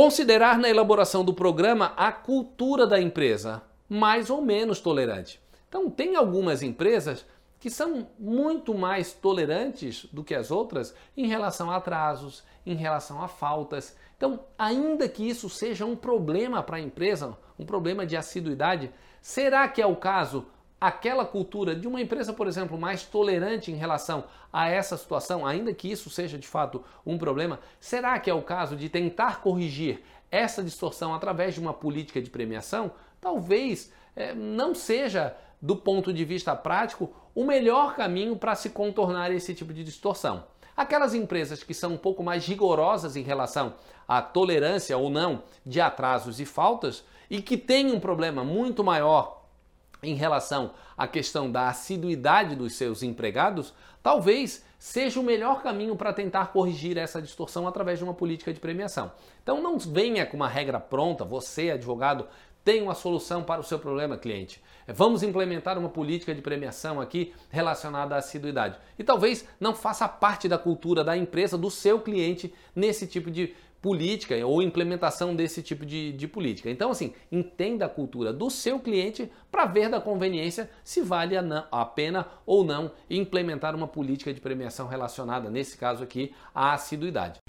Considerar na elaboração do programa a cultura da empresa, mais ou menos tolerante. Então, tem algumas empresas que são muito mais tolerantes do que as outras em relação a atrasos, em relação a faltas. Então, ainda que isso seja um problema para a empresa, um problema de assiduidade, será que é o caso aquela cultura de uma empresa, por exemplo, mais tolerante em relação a essa situação, ainda que isso seja de fato um problema, será que é o caso de tentar corrigir essa distorção através de uma política de premiação? Talvez é, não seja, do ponto de vista prático, o melhor caminho para se contornar esse tipo de distorção. Aquelas empresas que são um pouco mais rigorosas em relação à tolerância ou não de atrasos e faltas e que têm um problema muito maior em relação à questão da assiduidade dos seus empregados, talvez seja o melhor caminho para tentar corrigir essa distorção através de uma política de premiação. Então não venha com uma regra pronta, você, advogado, tem uma solução para o seu problema, cliente. Vamos implementar uma política de premiação aqui relacionada à assiduidade. E talvez não faça parte da cultura da empresa, do seu cliente, nesse tipo de política ou implementação desse tipo de, de política. Então, assim, entenda a cultura do seu cliente para ver da conveniência se vale a, não, a, pena ou não implementar uma política de premiação relacionada, nesse caso aqui, à assiduidade.